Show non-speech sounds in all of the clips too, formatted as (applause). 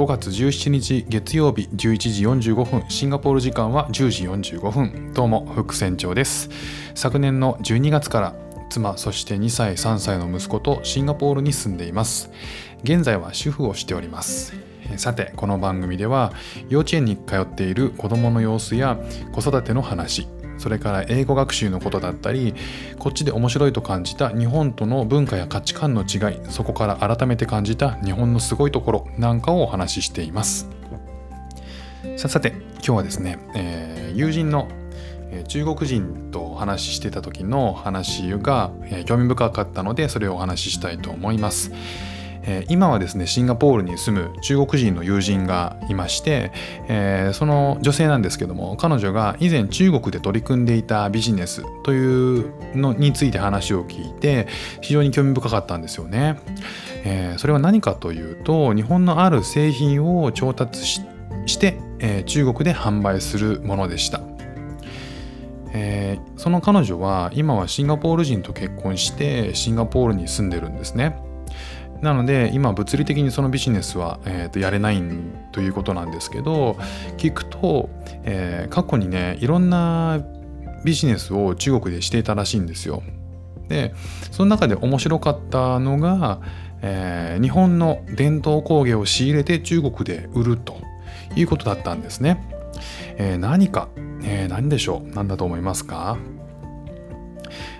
5月17日月曜日11時45分。シンガポール時間は10時45分。どうも副船長です。昨年の12月から妻そして2歳3歳の息子とシンガポールに住んでいます。現在は主婦をしております。さてこの番組では幼稚園に通っている子どもの様子や子育ての話それから英語学習のことだったりこっちで面白いと感じた日本との文化や価値観の違いそこから改めて感じた日本のすごいところなんかをお話ししていますささて今日はですね、えー、友人の中国人とお話ししてた時の話が興味深かったのでそれをお話ししたいと思います。え今はですねシンガポールに住む中国人の友人がいまして、えー、その女性なんですけども彼女が以前中国で取り組んでいたビジネスというのについて話を聞いて非常に興味深かったんですよね。えー、それは何かというと日本のある製品を調達して、え、中国で販売するものでした。えー、その彼女は今はシンガポール人と結婚してシンガポールに住んでるんですね。なので今物理的にそのビジネスは、えー、とやれないということなんですけど聞くと、えー、過去にねいろんなビジネスを中国でしていたらしいんですよ。でその中で面白かったのが、えー、日本の伝統工芸を仕入れて中国で売るということだったんですね。えー、何か、えー、何でしょう？何だと思いますか？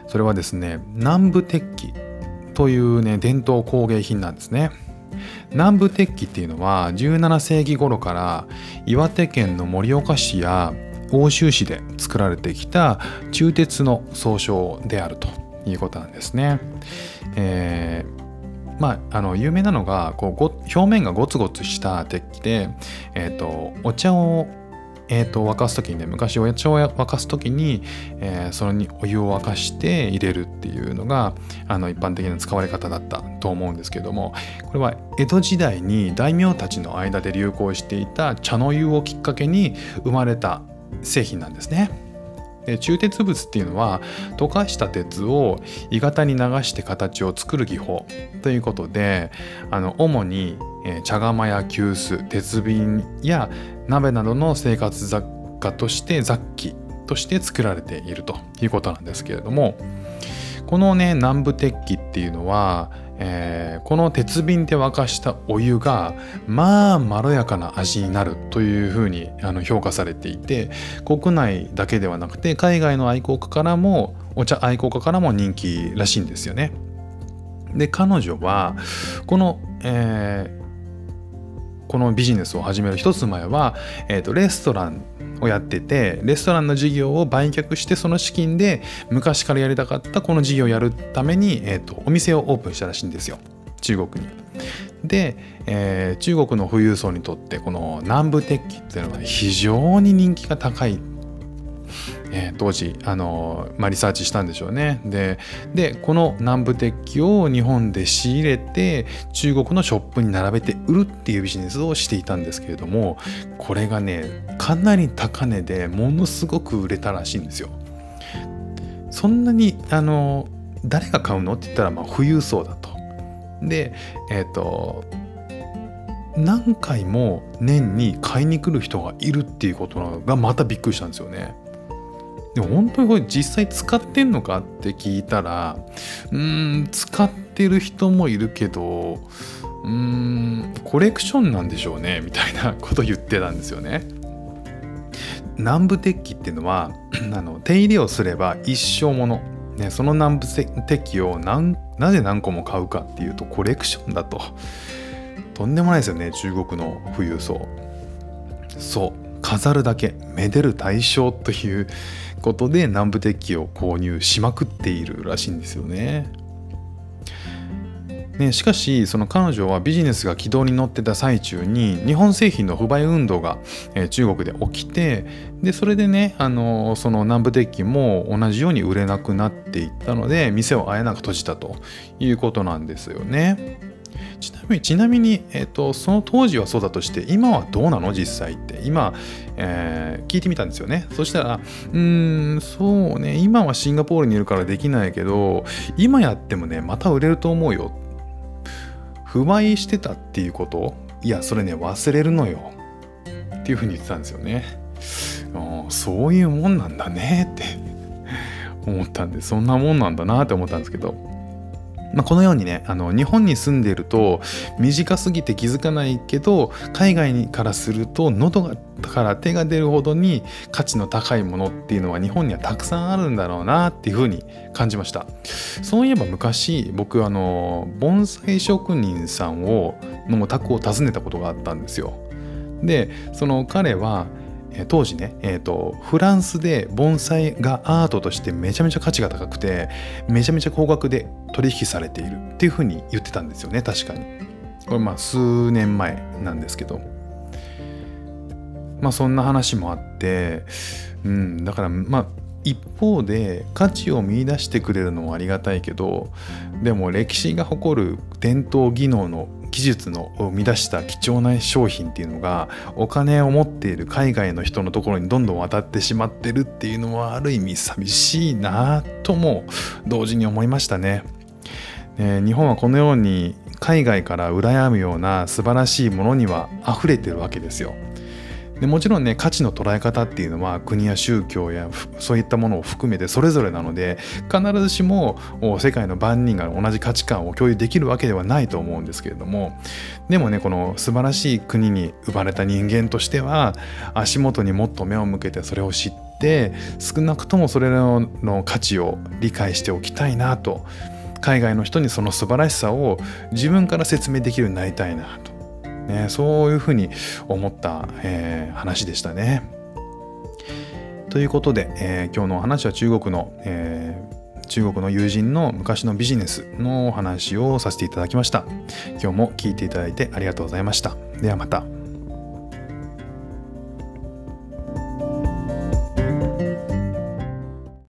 それはですね南部鉄器というね伝統工芸品なんですね。南部鉄器っていうのは17世紀頃から岩手県の盛岡市や奥州市で作られてきた鋳鉄の総称であるということなんですね。えー、まあ、あの有名なのがこう表面がゴツゴツした鉄器で、えーとお茶をえーと、沸かす時にね昔お茶を沸かす時に、えー、それにお湯を沸かして入れるっていうのがあの一般的な使われ方だったと思うんですけどもこれは江戸時代に大名たちの間で流行していた茶の湯をきっかけに生まれた製品なんですね。で鋳鉄物っていうのは溶かした鉄を鋳型に流して形を作る技法ということであの主に茶釜や急須鉄瓶や鍋などの生活雑貨として雑器として作られているということなんですけれどもこのね南部鉄器っていうのは、えー、この鉄瓶で沸かしたお湯がまあまろやかな味になるというふうにあの評価されていて国内だけではなくて海外の愛好家からもお茶愛好家からも人気らしいんですよね。で彼女はこの、えーこのビジネスを始める一つ前は、えーと、レストランをやっててレストランの事業を売却してその資金で昔からやりたかったこの事業をやるために、えーと、お店をオープンしたらしいんですよ中国に。で、えー、中国の富裕層にとってこの南部鉄器っていうのは非常に人気が高いえー、当時あの、まあ、リサーチしたんでしょうね。ででこの南部鉄器を日本で仕入れて中国のショップに並べて売るっていうビジネスをしていたんですけれどもこれがねかなり高値でものすごく売れたらしいんですよ。そんなにあの誰が買うの？って言ったらまあ富裕層だと。でえっ、ー、と何回も年に買いに来る人がいるっていうことがまたびっくりしたんですよね。でも本当にこれ実際使ってんのかって聞いたらうん使ってる人もいるけどうーんコレクションなんでしょうねみたいなこと言ってたんですよね。南部鉄器っていうのは (clears throat) あの手入れをすれば一生もの、ね、その南部鉄器をなぜ何個も買うかっていうとコレクションだと。とんでもないですよね中国の富裕層。そう。飾るだけめでる対象ということで南部鉄器を購入しまくっているらしいんですよね。ね、しかしその彼女はビジネスが軌道に乗ってた最中に日本製品の不買運動が、え、中国で起きてでそれでねあのその南部鉄器も同じように売れなくなっていったので店をあえなく閉じたということなんですよね。ちなみにちなみに、えーと、その当時はそうだとして今はどうなの？実際って。今、えー、聞いてみたんですよね。そしたらうーんそうね。今はシンガポールにいるからできないけど今やってもねまた売れると思うよ。不買してたっていうこと？いやそれね忘れるのよ。っていうふうに言ってたんですよね。そういうもんなんだねって思ったんでそんなもんなんだなって思ったんですけど。まあ、このようにねあの日本に住んでいると短すぎて気づかないけど海外からすると喉がから手が出るほどに価値の高いものっていうのは日本にはたくさんあるんだろうなっていうふうに感じました。そういえば昔僕あの盆栽職人さんをのお宅を訪ねたことがあったんですよ。でその彼は当時ね、えーと、フランスで盆栽がアートとしてめちゃめちゃ価値が高くてめちゃめちゃ高額で取引されているっていうふうに言ってたんですよね確かに。これまあ数年前なんですけど。まあそんな話もあってうんだからまあ一方で価値を見いだしてくれるのもありがたいけどでも歴史が誇る伝統技能の技術の生み出した貴重な商品っていうのがお金を持っている海外の人のところにどんどん渡ってしまってるっていうのはある意味寂しいなとも同時に思いましたね。ね日本はこのように海外から羨むような素晴らしいものには溢れてるわけですよ。でもちろんね価値の捉え方っていうのは国や宗教やそういったものを含めてそれぞれなので必ずしも世界の万人が同じ価値観を共有できるわけではないと思うんですけれどもでもねこの素晴らしい国に生まれた人間としては足元にもっと目を向けてそれを知って少なくともそれらの価値を理解しておきたいなと海外の人にその素晴らしさを自分から説明できるようになりたいなとね、そういうふうに思った、えー、話でしたね。ということで、えー、今日のお話は中国の、えー、中国の友人の昔のビジネスのお話をさせていただきました。今日も聞いていただいてありがとうございました。ではまた。